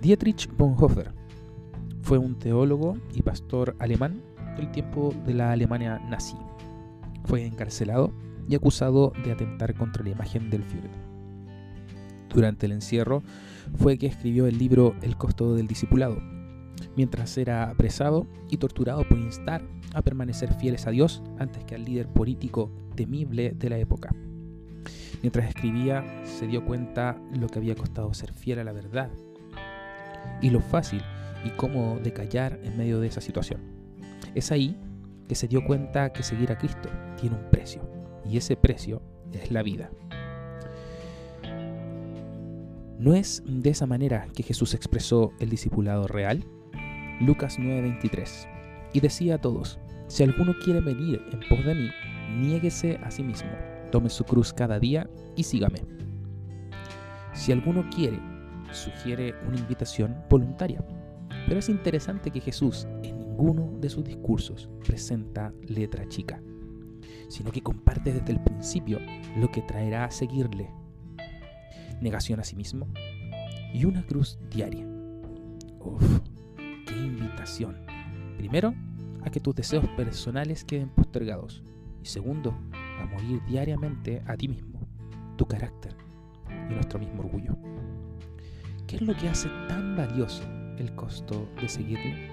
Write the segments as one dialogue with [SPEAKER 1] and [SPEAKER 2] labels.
[SPEAKER 1] Dietrich Bonhoeffer fue un teólogo y pastor alemán del tiempo de la Alemania nazi. Fue encarcelado y acusado de atentar contra la imagen del Führer. Durante el encierro fue que escribió el libro El costo del discipulado, mientras era apresado y torturado por instar a permanecer fieles a Dios antes que al líder político temible de la época. Mientras escribía, se dio cuenta lo que había costado ser fiel a la verdad y lo fácil y cómodo de callar en medio de esa situación. Es ahí que se dio cuenta que seguir a Cristo tiene un precio y ese precio es la vida. ¿No es de esa manera que Jesús expresó el discipulado real? Lucas 9:23. Y decía a todos, si alguno quiere venir en pos de mí, niéguese a sí mismo, tome su cruz cada día y sígame. Si alguno quiere, sugiere una invitación voluntaria. Pero es interesante que Jesús en ninguno de sus discursos presenta letra chica, sino que comparte desde el principio lo que traerá a seguirle. Negación a sí mismo y una cruz diaria. Uf, qué invitación. Primero, a que tus deseos personales queden postergados. Y segundo, a morir diariamente a ti mismo, tu carácter y nuestro mismo orgullo. ¿Qué es lo que hace tan valioso el costo de seguirle?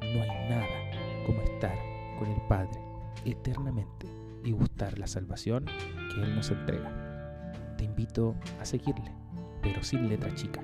[SPEAKER 1] No hay nada como estar con el Padre eternamente y gustar la salvación que Él nos entrega. Te invito a seguirle, pero sin letra chica.